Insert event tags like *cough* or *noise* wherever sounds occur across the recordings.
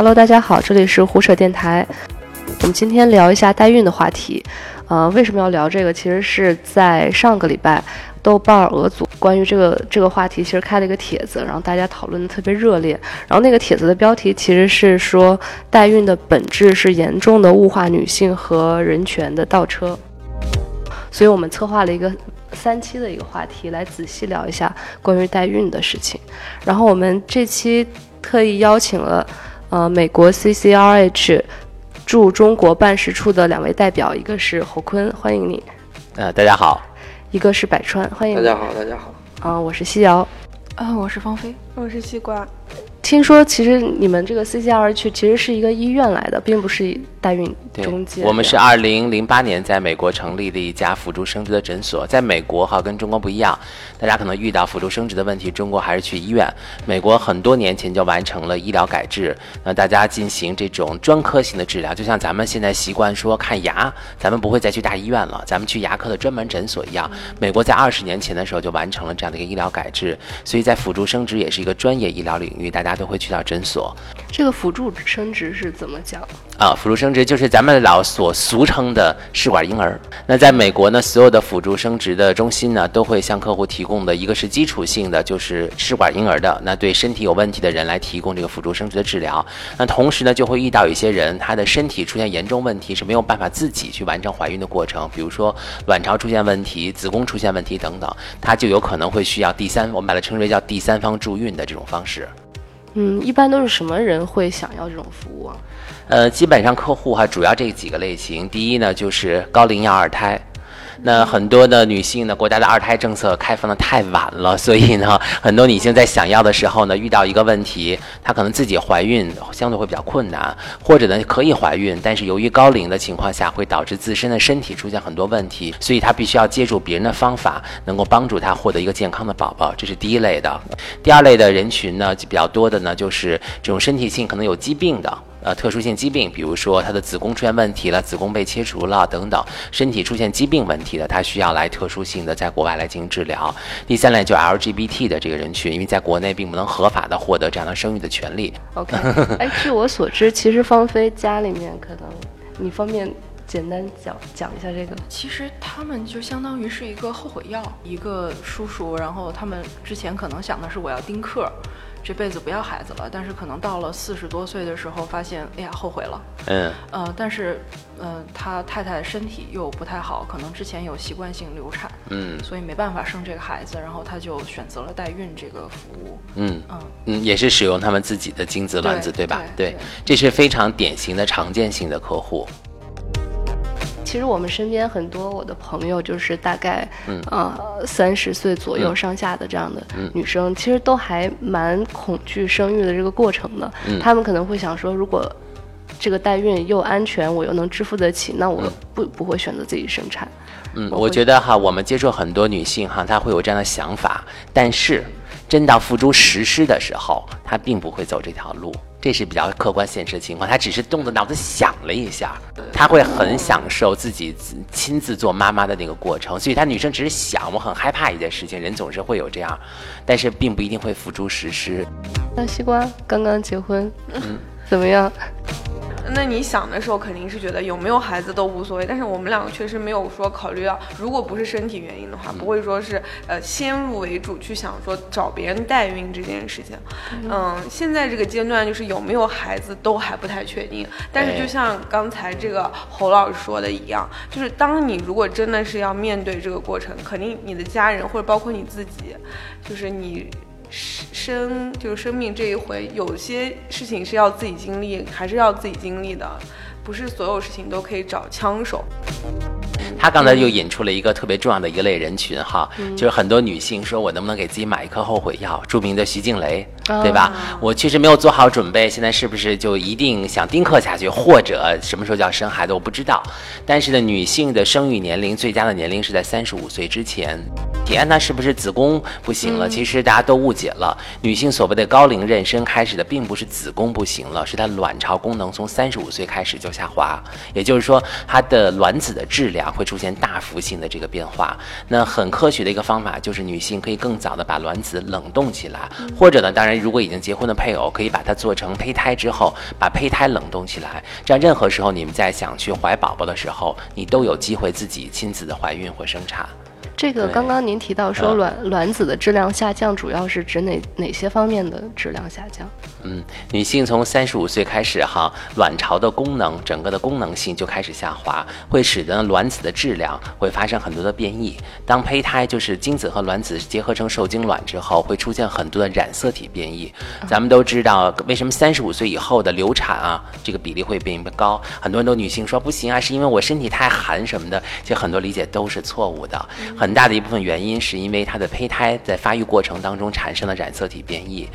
Hello，大家好，这里是胡扯电台。我们今天聊一下代孕的话题。呃，为什么要聊这个？其实是在上个礼拜，豆瓣俄组关于这个这个话题，其实开了一个帖子，然后大家讨论的特别热烈。然后那个帖子的标题其实是说，代孕的本质是严重的物化女性和人权的倒车。所以我们策划了一个三期的一个话题，来仔细聊一下关于代孕的事情。然后我们这期特意邀请了，呃，美国 CCRH。驻中国办事处的两位代表，一个是侯坤，欢迎你。呃，大家好。一个是百川，欢迎。大家好，大家好。啊，我是西瑶。啊，我是芳菲，我是西瓜。听说其实你们这个 CCR 去其实是一个医院来的，并不是代孕中介。我们是二零零八年在美国成立的一家辅助生殖的诊所。在美国哈跟中国不一样，大家可能遇到辅助生殖的问题，中国还是去医院。美国很多年前就完成了医疗改制，那大家进行这种专科性的治疗，就像咱们现在习惯说看牙，咱们不会再去大医院了，咱们去牙科的专门诊所一样。美国在二十年前的时候就完成了这样的一个医疗改制，所以在辅助生殖也是一个专业医疗领域，大家。都会去到诊所。这个辅助生殖是怎么讲？啊，辅助生殖就是咱们老所俗称的试管婴儿。那在美国呢，所有的辅助生殖的中心呢，都会向客户提供的一个是基础性的，就是试管婴儿的，那对身体有问题的人来提供这个辅助生殖的治疗。那同时呢，就会遇到一些人，他的身体出现严重问题，是没有办法自己去完成怀孕的过程，比如说卵巢出现问题、子宫出现问题等等，他就有可能会需要第三，我们把它称之为叫第三方助孕的这种方式。嗯，一般都是什么人会想要这种服务啊？呃，基本上客户哈，主要这几个类型。第一呢，就是高龄要二胎。那很多的女性呢，国家的二胎政策开放的太晚了，所以呢，*laughs* 很多女性在想要的时候呢，遇到一个问题，她可能自己怀孕相对会比较困难，或者呢可以怀孕，但是由于高龄的情况下，会导致自身的身体出现很多问题，所以她必须要借助别人的方法，能够帮助她获得一个健康的宝宝，这是第一类的。第二类的人群呢，就比较多的呢，就是这种身体性可能有疾病的。呃，特殊性疾病，比如说她的子宫出现问题了，子宫被切除了等等，身体出现疾病问题的，她需要来特殊性的在国外来进行治疗。第三类就 LGBT 的这个人群，因为在国内并不能合法的获得这样的生育的权利。OK，哎，据我所知，其实芳菲家里面可能你方便简单讲讲一下这个。其实他们就相当于是一个后悔药，一个叔叔，然后他们之前可能想的是我要丁克。这辈子不要孩子了，但是可能到了四十多岁的时候，发现哎呀后悔了。嗯，呃，但是，呃，他太太身体又不太好，可能之前有习惯性流产，嗯，所以没办法生这个孩子，然后他就选择了代孕这个服务。嗯嗯嗯，也是使用他们自己的精子卵子，对吧？对，这是非常典型的常见性的客户。其实我们身边很多我的朋友，就是大概呃三十岁左右上下的这样的女生，其实都还蛮恐惧生育的这个过程的。他们可能会想说，如果这个代孕又安全，我又能支付得起，那我不不会选择自己生产。嗯，我觉得哈，我们接触很多女性哈，她会有这样的想法，但是真到付诸实施的时候，她并不会走这条路。这是比较客观现实的情况，他只是动着脑子想了一下，他会很享受自己亲自做妈妈的那个过程，所以他女生只是想，我很害怕一件事情，人总是会有这样，但是并不一定会付诸实施。那西瓜刚刚结婚，嗯，怎么样？那你想的时候肯定是觉得有没有孩子都无所谓，但是我们两个确实没有说考虑到，如果不是身体原因的话，不会说是呃先入为主去想说找别人代孕这件事情。嗯，现在这个阶段就是有没有孩子都还不太确定，但是就像刚才这个侯老师说的一样，就是当你如果真的是要面对这个过程，肯定你的家人或者包括你自己，就是你。生就是生命这一回，有些事情是要自己经历，还是要自己经历的，不是所有事情都可以找枪手。他刚才又引出了一个特别重要的一类人群哈，就是很多女性说，我能不能给自己买一颗后悔药？著名的徐静蕾，对吧？我确实没有做好准备，现在是不是就一定想丁克下去，或者什么时候就要生孩子？我不知道。但是呢，女性的生育年龄最佳的年龄是在三十五岁之前。天呐，是不是子宫不行了？其实大家都误解了，女性所谓的高龄妊娠开始的并不是子宫不行了，是她卵巢功能从三十五岁开始就下滑，也就是说她的卵子的质量会。出现大幅性的这个变化。那很科学的一个方法就是女性可以更早的把卵子冷冻起来，或者呢，当然如果已经结婚的配偶可以把它做成胚胎之后，把胚胎冷冻起来，这样任何时候你们在想去怀宝宝的时候，你都有机会自己亲自的怀孕或生产。这个刚刚您提到说嗯卵卵子的质量下降，主要是指哪哪些方面的质量下降？嗯，女性从三十五岁开始哈，卵巢的功能整个的功能性就开始下滑，会使得卵子的质量会发生很多的变异。当胚胎就是精子和卵子结合成受精卵之后，会出现很多的染色体变异。咱们都知道，为什么三十五岁以后的流产啊，这个比例会变高？很多人都女性说不行啊，是因为我身体太寒什么的，其实很多理解都是错误的。很大的一部分原因是因为它的胚胎在发育过程当中产生了染色体变异。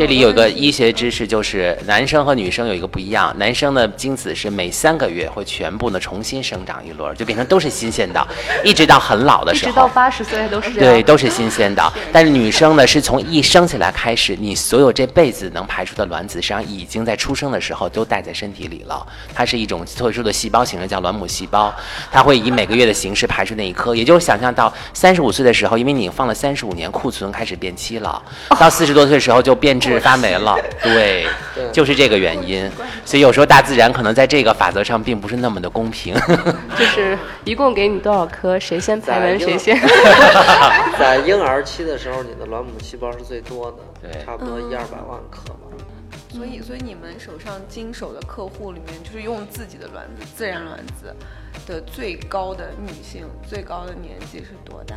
这里有个医学知识，就是男生和女生有一个不一样，男生的精子是每三个月会全部呢重新生长一轮，就变成都是新鲜的，一直到很老的时候一直到候。八十岁都是这样。对，都是新鲜的。但是女生呢，是从一生下来开始，你所有这辈子能排出的卵子，实际上已经在出生的时候都带在身体里了。它是一种特殊的细胞形式，叫卵母细胞，它会以每个月的形式排出那一颗。也就是想象到三十五岁的时候，因为你放了三十五年库存开始变期了，到四十多岁的时候就变质发霉了。*laughs* 对，就是这个原因。所以有时候大自然可能在这个法则上并不是那么的公平。*laughs* 就是一共给你多少颗，谁先排卵在谁先。*laughs* 在婴儿期的时候，你的卵母细胞是最多的，对差不多一二百万颗吧。所以，所以你们手上经手的客户里面，就是用自己的卵子，自然卵子的最高的女性，最高的年纪是多大？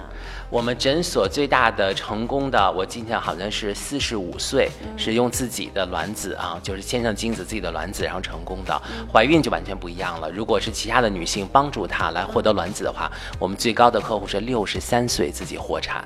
我们诊所最大的成功的，我今天好像是四十五岁，是用自己的卵子啊，就是先上精子自己的卵子，然后成功的。怀孕就完全不一样了。如果是其他的女性帮助她来获得卵子的话，我们最高的客户是六十三岁自己获产。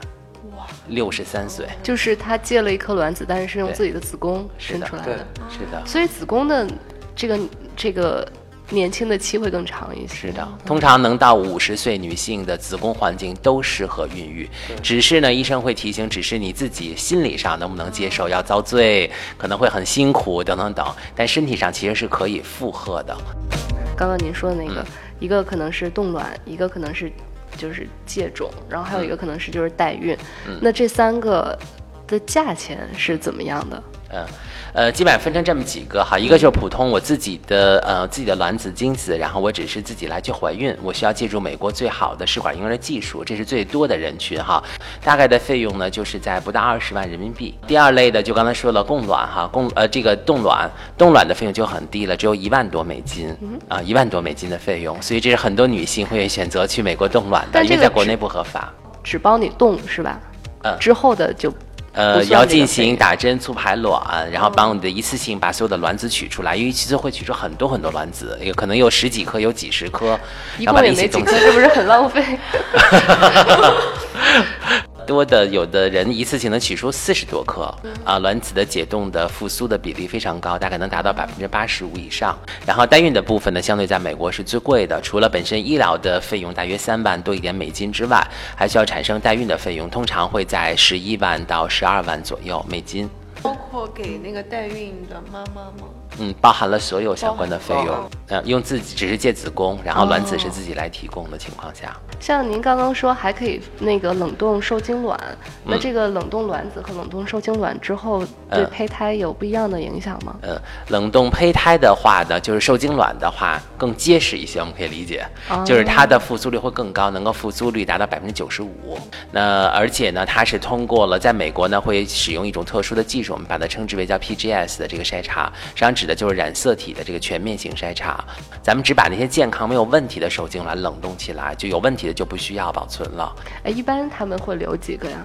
哇，六十三岁，就是她借了一颗卵子，但是是用自己的子宫生出来的，是的。所以子宫的这个这个年轻的期会更长一些。是的，通常能到五十岁女性的子宫环境都适合孕育，只是呢，医生会提醒，只是你自己心理上能不能接受，要遭罪，可能会很辛苦等等等，但身体上其实是可以负荷的。刚刚您说的那个，嗯一个可能是冻卵，一个可能是就是借种，然后还有一个可能是就是代孕。嗯那这三个的价钱是怎么样的？嗯，呃，基本上分成这么几个哈，一个就是普通我自己的呃自己的卵子精子，然后我只是自己来去怀孕，我需要借助美国最好的试管婴儿的技术，这是最多的人群哈，大概的费用呢就是在不到二十万人民币。第二类的就刚才说了供卵哈，供呃这个冻卵，冻卵的费用就很低了，只有一万多美金啊，一万多美金的费用，所以这是很多女性会选择去美国冻卵的，因为在国内不合法。只帮你冻是吧？嗯之后的就呃，要进行打针促排卵，然后帮你的一次性把所有的卵子取出来，因为其实会取出很多很多卵子，有可能有十几颗，有几十颗，一然后把它共也没几颗，一起冻起来。这不是很浪费？*laughs* 多的有的人一次性能取出四十多克啊，卵子的解冻的复苏的比例非常高，大概能达到百分之八十五以上。然后代孕的部分呢，相对在美国是最贵的，除了本身医疗的费用大约三万多一点美金之外，还需要产生代孕的费用，通常会在十一万到十二万左右美金。包括给那个代孕的妈妈吗？嗯，包含了所有相关的费用。呃，用自己只是借子宫，然后卵子是自己来提供的情况下，像您刚刚说还可以那个冷冻受精卵，那嗯这个冷冻卵子和冷冻受精卵之后对嗯胚胎有不一样的影响吗？呃，冷冻胚胎的话呢，就是受精卵的话更结实一些，我们可以理解，就是它的复苏率会更高，能够复苏率达到百分之九十五。那而且呢，它是通过了在美国呢会使用一种特殊的技术，我们把它称之为叫 PGS 的这个筛查，实际上指的就是染色体的这个全面性筛查。咱们只把那些健康没有问题的受精卵冷冻起来，就有问题的就不需要保存了。哎，一般他们会留几个呀？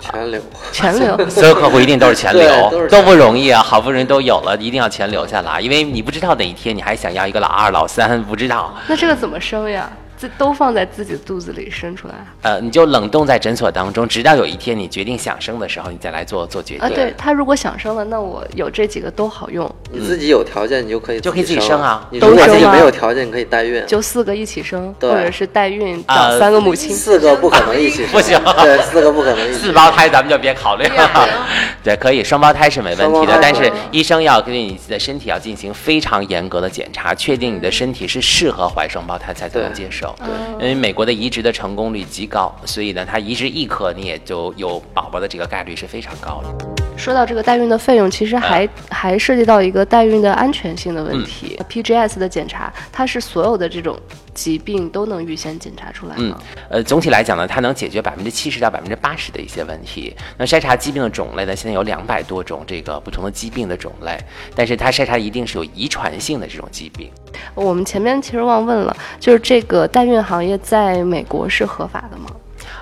全留。全留。*laughs* 所有客户一定都是全留，都不容易啊！好不容易都有了，一定要全留下来，因为你不知道哪一天你还想要一个老二、老三，不知道。那这个怎么生呀？自都放在自己的肚子里生出来呃，你就冷冻在诊所当中，直到有一天你决定想生的时候，你再来做做决定。啊。对他如果想生了，那我有这几个都好用，你自己有条件，你就可以就可以自己生生啊你如果自己没有条件，你可以代孕。就四个一起生，或者是代孕啊找三个母亲。四个不可能一起生，不行对，四个不可能一起。四胞胎咱们就别考虑了，对，*laughs* 可以双胞胎是没问题的，但是医生要根据你的身体要进行非常严格的检查，确定你的身体是适合怀双胞胎才才能接受。嗯因为美国的移植的成功率极高，所以呢，它移植一颗你也就有宝宝的这个概率是非常高的。说到这个代孕的费用，其实还、还涉及到一个代孕的安全性的问题。PGS 的检查，它是所有的这种疾病都能预先检查出来嗯吗？，呃，总体来讲呢，它能解决百分之七十到百分之八十的一些问题。那筛查疾病的种类呢，现在有两百多种这个不同的疾病的种类，但是它筛查一定是有遗传性的这种疾病。我们前面其实忘问了，就是这个代孕行业在美国是合法的吗？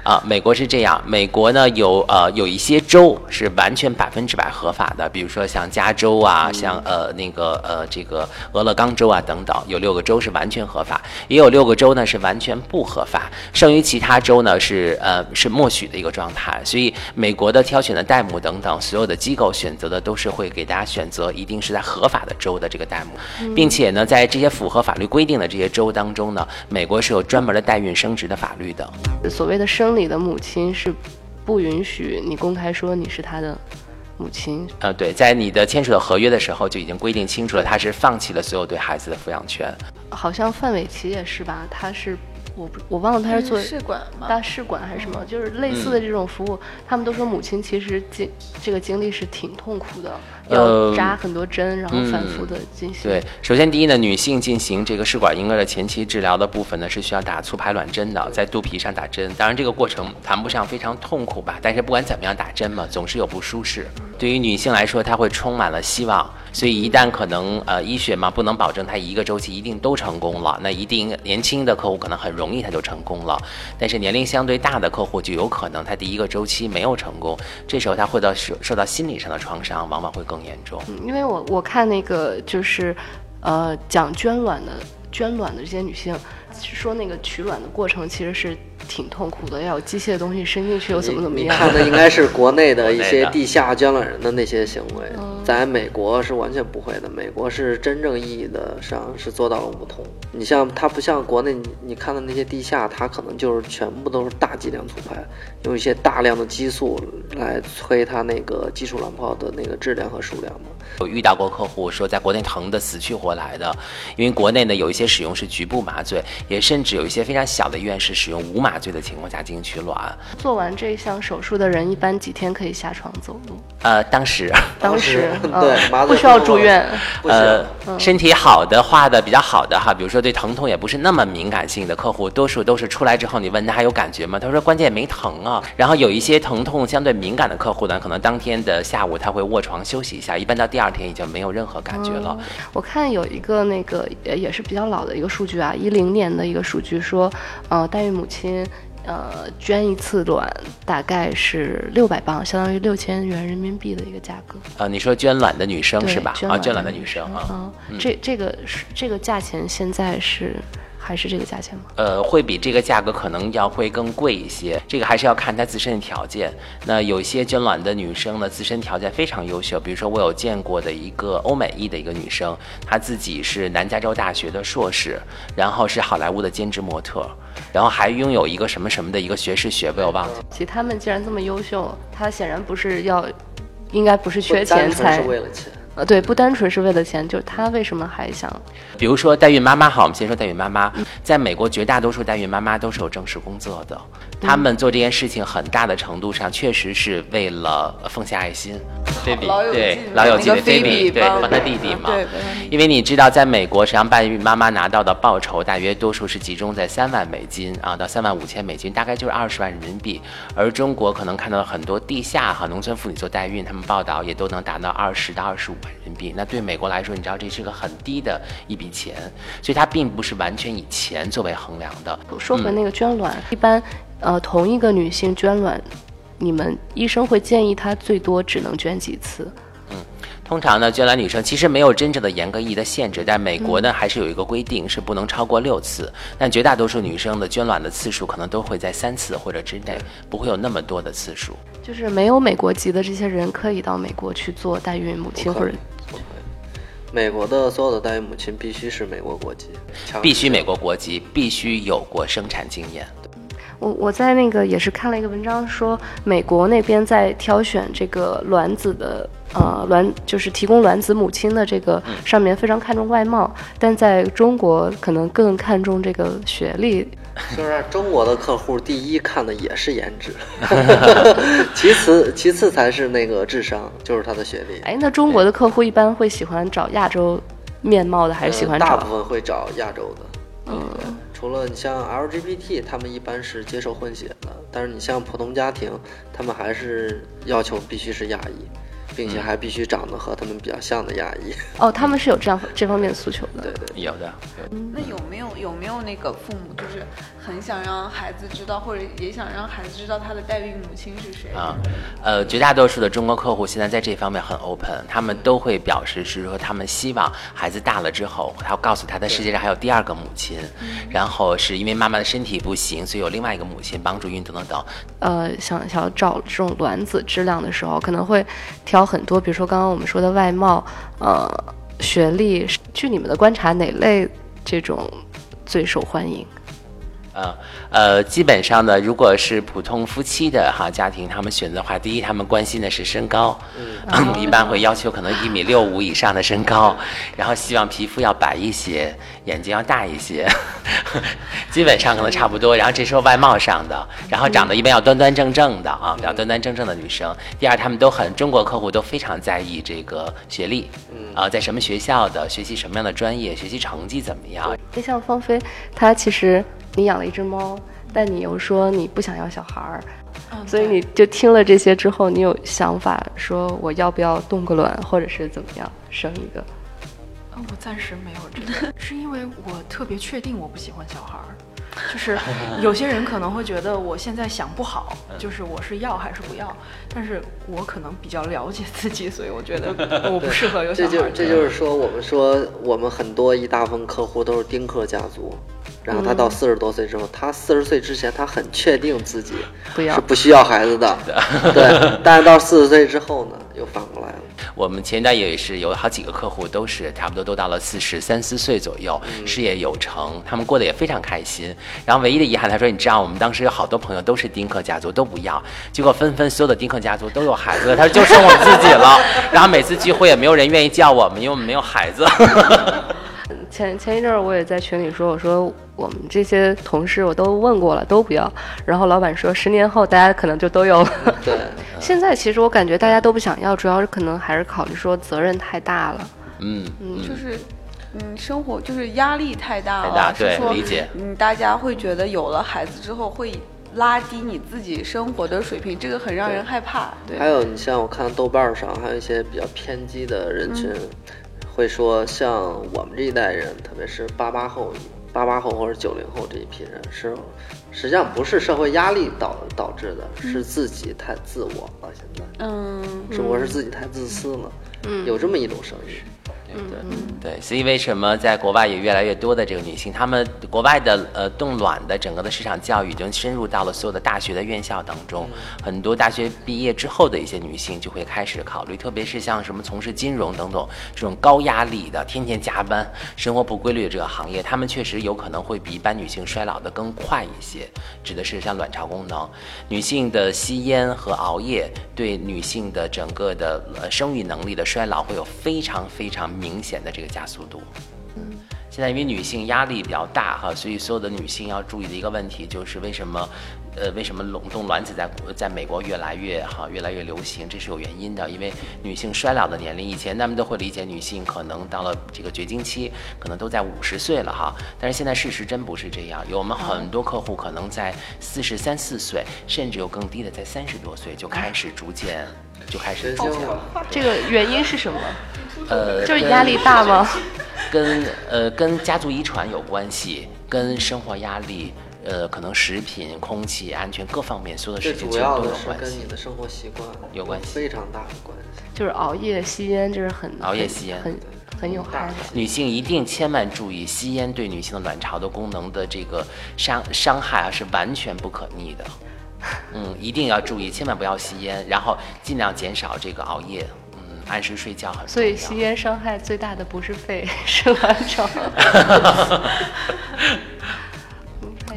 啊，美国是这样，美国呢有呃有一些州是完全百分之百合法的，比如说像加州啊，像呃那个呃这个俄勒冈州啊等等，有六个州是完全合法，也有六个州呢是完全不合法，剩余其他州呢是呃是默许的一个状态。所以美国的挑选的代母等等，所有的机构选择的都是会给大家选择一定是在合法的州的这个代母，并且呢在这些符合法律规定的这些州当中呢，美国是有专门的代孕生殖的法律的。所谓的生理的母亲是不允许你公开说你是她的母亲。呃，对，在你的签署的合约的时候就已经规定清楚了，他是放弃了所有对孩子的抚养权。好像范玮琪也是吧？她是我不我忘了他是做试管吗，大试管还是什么，就是类似的这种服务，他们都说母亲其实经这个经历是挺痛苦的，呃要扎很多针，然后反复的进行。对，首先第一呢，女性进行这个试管婴儿的前期治疗的部分呢，是需要打促排卵针的，在肚皮上打针。当然，这个过程谈不上非常痛苦吧，但是不管怎么样，打针嘛，总是有不舒适。对于女性来说，她会充满了希望，所以一旦可能呃医学嘛不能保证他一个周期一定都成功了，那一定年轻的客户可能很容易他就成功了，但是年龄相对大的客户就有可能他第一个周期没有成功，这时候他会到受受到心理上的创伤，往往会更严重。因为我我看那个就是，呃，讲捐卵的捐卵的这些女性，说那个取卵的过程其实是挺痛苦的，要有机械的东西伸进去，又怎么怎么样。你看的应该是国内的一些地下捐卵人的那些行为，嗯在美国是完全不会的。美国是真正意义的上是做到了无痛。你像它不像国内你你看的那些地下，它可能就是全部都是大剂量促排，用一些大量的激素来催它那个基础卵泡的那个质量和数量嘛。有遇到过客户说，在国内疼得死去活来的，因为国内呢有一些使用是局部麻醉，也甚至有一些非常小的医院是使用无麻醉的情况下进行取卵。做完这项手术的人，一般几天可以下床走路？呃，当时，*laughs* 当时嗯 *laughs* 对不需要住院。呃，身体好的、话的比较好的哈，比如说对疼痛也不是那么敏感性的客户，多数都是出来之后你问他还有感觉吗？他说关键没疼啊。然后有一些疼痛相对敏感的客户呢，可能当天的下午他会卧床休息一下，一般到第二天已经没有任何感觉了。我看有一个那个也也是比较老的一个数据啊，一零年的一个数据说，呃，代孕母亲。呃，捐一次卵大概是六百磅，相当于六千元人民币的一个价格，啊，你说捐卵的女生是吧？啊，捐卵的女生啊。嗯，这这个是这个价钱现在是还是这个价钱吗？呃，会比这个价格可能要会更贵一些，这个还是要看她自身的条件。那有一些捐卵的女生呢，自身条件非常优秀，比如说我有见过的一个欧美裔的一个女生，她自己是南加州大学的硕士，然后是好莱坞的兼职模特，然后还拥有一个什么什么的一个学士学位，我忘记了。其实他们既然这么优秀，他显然不是要，应该不是缺钱才是为了钱。呃，对，不单纯是为了钱，就是他为什么还想比如说代孕妈妈，好，我们先说代孕妈妈。在美国，绝大多数代孕妈妈都是有正式工作的，她们做这件事情很大的程度上确实是为了呃奉献爱心。菲比老友记对老友记的菲比对帮帮她弟弟嘛，因为你知道，在美国，实际上代孕妈妈拿到的报酬大约多数是集中在三万美金啊到三万五千美金，大概就是二十万人民币。而中国可能看到很多地下哈农村妇女做代孕，他们报道也都能达到二十到二十五万人民币。那对美国来说，你知道这是个很低的一笔钱，所以它并不是完全以钱作为衡量的。说回那个捐卵，一般呃同一个女性捐卵，你们医生会建议她最多只能捐几次？通常呢，捐卵女生其实没有真正的严格意义的限制，但美国呢还是有一个规定，是不能超过六次。但绝大多数女生的捐卵的次数可能都会在三次或者之内，不会有那么多的次数。就是没有美国籍的这些人可以到美国去做代孕母亲，或者美国的所有的代孕母亲必须是美国国籍，必须美国国籍，必须有过生产经验。我我在那个也是看了一个文章，说美国那边在挑选这个卵子的。呃，卵就是提供卵子母亲的这个上面非常看重外貌，但在中国可能更看重这个学历。*laughs* 是不是？中国的客户第一看的也是颜值，*laughs* 其次其次才是那个智商，就是他的学历。哎，那中国的客户一般会喜欢找亚洲面貌的，还是喜欢找？大部分会找亚洲的。嗯，除了你像 LGBT，他们一般是接受混血的，但是你像普通家庭，他们还是要求必须是亚裔。并且还必须长得和他们比较像的亚裔 *laughs* 哦，他们是有这样这方面的诉求的。对对，有的。那有没有有没有那个父母就是很想让孩子知道，或者也想让孩子知道他的代孕母亲是谁啊？呃，绝大多数的中国客户现在在这方面很 open，他们都会表示是说他们希望孩子大了之后，他要告诉他的世界上还有第二个母亲，然后是因为妈妈的身体不行，所以有另外一个母亲帮助孕等等等。呃，想想要找这种卵子质量的时候，可能会挑。很多，比如说刚刚我们说的外貌，呃，学历，据你们的观察，哪类这种最受欢迎？呃呃，基本上呢，如果是普通夫妻的哈家庭，他们选择的话，第一，他们关心的是身高，嗯，一般会要求可能一米六五以上的身高，然后希望皮肤要白一些，眼睛要大一些，*laughs* 基本上可能差不多。然后这时候外貌上的，然后长得一般要端端正正的啊，比较端端正正的女生。第二，他们都很中国客户都非常在意这个学历，啊，在什么学校的，学习什么样的专业，学习成绩怎么样？就像芳菲，她其实。你养了一只猫，但你又说你不想要小孩儿，所以你就听了这些之后，你有想法说我要不要冻个卵，或者是怎么样生一个？我暂时没有这个，*laughs* 是因为我特别确定我不喜欢小孩儿。就是有些人可能会觉得我现在想不好，就是我是要还是不要，但是我可能比较了解自己，所以我觉得我不适合有小孩。这就这就是说，我们说我们很多一大部分客户都是丁克家族，然后他到四十多岁之后，他四十岁之前他很确定自己是不需要孩子的，对，但是到四十岁之后呢，又反过来了。我们前代也是有好几个客户，都是差不多都到了四十三四岁左右，事业有成，他们过得也非常开心。然后唯一的遗憾，他说：“你知道，我们当时有好多朋友都是丁克家族，都不要，结果纷纷所有的丁克家族都有孩子，他说就剩我自己了。然后每次聚会也没有人愿意叫我们，因为我们没有孩子。”前前一阵儿我也在群里说，我说我们这些同事我都问过了，都不要。然后老板说，十年后大家可能就都有了。对。*laughs* 现在其实我感觉大家都不想要，主要是可能还是考虑说责任太大了。嗯嗯，就是嗯，生活就是压力太大了。对，理解。嗯，大家会觉得有了孩子之后会拉低你自己生活的水平，这个很让人害怕。对。还有，你像我看豆瓣上还有一些比较偏激的人群。会说，像我们这一代人，特别是八八后、八八后或者九零后这一批人，是实际上不是社会压力导导致的，是自己太自我了。现在，嗯，是我是自己太自私了。嗯，有这么一种声音。对，所以为什么在国外也越来越多的这个女性，她们国外的呃冻卵的整个的市场教育已经深入到了所有的大学的院校当中，很多大学毕业之后的一些女性就会开始考虑，特别是像什么从事金融等等这种高压力的、天天加班、生活不规律的这个行业，她们确实有可能会比一般女性衰老的更快一些。指的是像卵巢功能，女性的吸烟和熬夜对女性的整个的呃生育能力的衰老会有非常非常。明显的这个加速度，嗯，现在因为女性压力比较大哈，所以所有的女性要注意的一个问题就是为什么，呃，为什么冷冻卵子在在美国越来越哈越来越流行？这是有原因的，因为女性衰老的年龄，以前咱们都会理解女性可能到了这个绝经期，可能都在五十岁了哈，但是现在事实真不是这样，有我们很多客户可能在四十三四岁，甚至有更低的在三十多岁就开始逐渐就开始走了。这个原因是什么？呃，就是压力大吗？跟呃跟家族遗传有关系，跟生活压力，呃，可能食品、空气安全各方面所有的事情其实都主要的是有关系跟你。的生活习惯有关系非常大的关系。就是熬夜、吸烟，这是很熬夜吸烟很很有害的。女性一定千万注意，吸烟对女性的卵巢的功能的这个伤伤害啊是完全不可逆的。*laughs* 嗯，一定要注意，千万不要吸烟，然后尽量减少这个熬夜。嗯，按时睡觉很重要。所以吸烟伤害最大的不是肺，是卵巢。*laughs*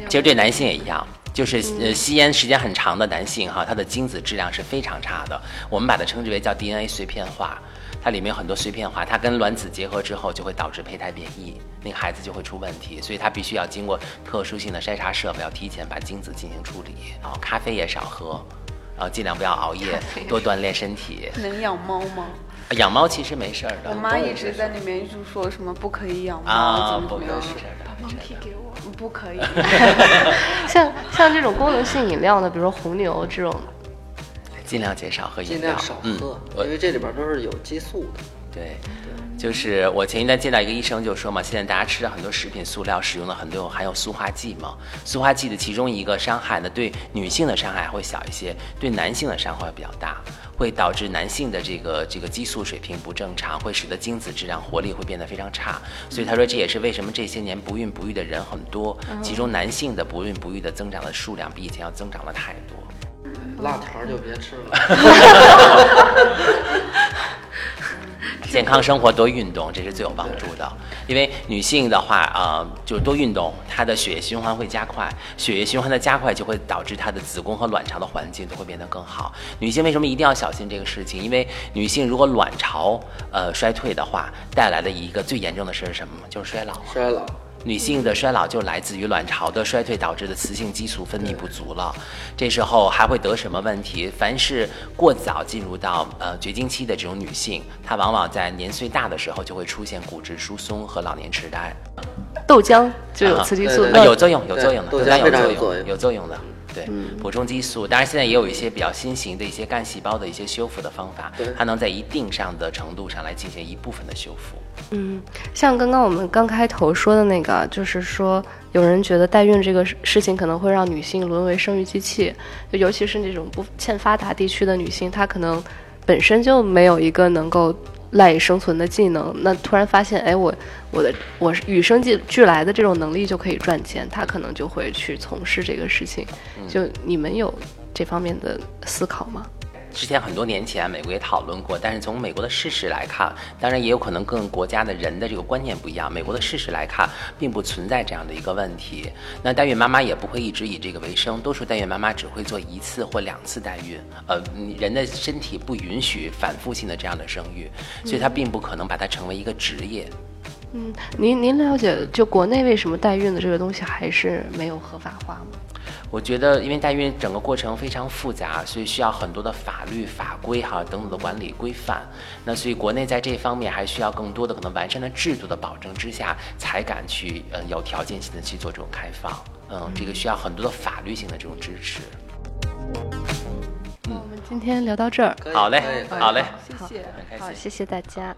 其实对男性也一样，就是呃吸烟时间很长的男性哈，他的精子质量是非常差的，我们把它称之为叫 DNA 碎片化。它里面有很多碎片化，它跟卵子结合之后就会导致胚胎变异，那个孩子就会出问题，所以它必须要经过特殊性的筛查设备，要提前把精子进行处理。然后咖啡也少喝，然后尽量不要熬夜，多锻炼身体。*laughs* 能养猫吗？养猫其实没事儿的我妈一直在那边就说什么不可以养猫，啊，怎么怎么样不没事儿的，没事儿的。给我。不可以。*laughs* 像像这种功能性饮料呢，比如说红牛这种，尽量减少喝饮料，尽量少嗯因为这里边都是有激素的。对，就是我前一段见到一个医生就说嘛，现在大家吃的很多食品塑料使用的很多有含有塑化剂嘛，塑化剂的其中一个伤害呢，对女性的伤害会小一些，对男性的伤害比较大，会导致男性的这个这个激素水平不正常，会使得精子质量活力会变得非常差。所以他说这也是为什么这些年不孕不育的人很多，其中男性的不孕不育的增长的数量比以前要增长了太多。辣条就别吃了。*laughs* 健康生活多运动，这是最有帮助的。因为女性的话，呃，就多运动，她的血液循环会加快，血液循环的加快就会导致她的子宫和卵巢的环境都会变得更好。女性为什么一定要小心这个事情？因为女性如果卵巢呃衰退的话，带来的一个最严重的事是什么？就是衰老。衰老，女性的衰老就来自于卵巢的衰退导致的雌性激素分泌不足了，这时候还会得什么问题？凡是过早进入到呃绝经期的这种女性，她往往在年岁大的时候就会出现骨质疏松和老年痴呆。豆浆就有雌激素，有作用，有作用的，豆浆有作用有作用的。对，补充激素，当然现在也有一些比较新型的一些干细胞的一些修复的方法，它能在一定上的程度上来进行一部分的修复。嗯，像刚刚我们刚开头说的那个，就是说有人觉得代孕这个事事情可能会让女性沦为生育机器，就尤其是那种不欠发达地区的女性，她可能本身就没有一个能够赖以生存的技能，那突然发现，哎，我我的我是与生俱俱来的这种能力就可以赚钱，他可能就会去从事这个事情。就你们有这方面的思考吗？之前很多年前，美国也讨论过，但是从美国的事实来看，当然也有可能跟国家的人的这个观念不一样。美国的事实来看，并不存在这样的一个问题。那代孕妈妈也不会一直以这个为生，多数代孕妈妈只会做一次或两次代孕。呃，人的身体不允许反复性的这样的生育，所以她并不可能把它成为一个职业。嗯，您您了解就国内为什么代孕的这个东西还是没有合法化吗？我觉得，因为代孕整个过程非常复杂，所以需要很多的法律法规哈等等的管理规范。那所以国内在这方面还需要更多的可能完善的制度的保证之下，才敢去呃有条件性的去做这种开放。嗯，这个需要很多的法律性的这种支持。嗯我们今天聊到这儿，好嘞好嘞谢谢。好，谢谢大家。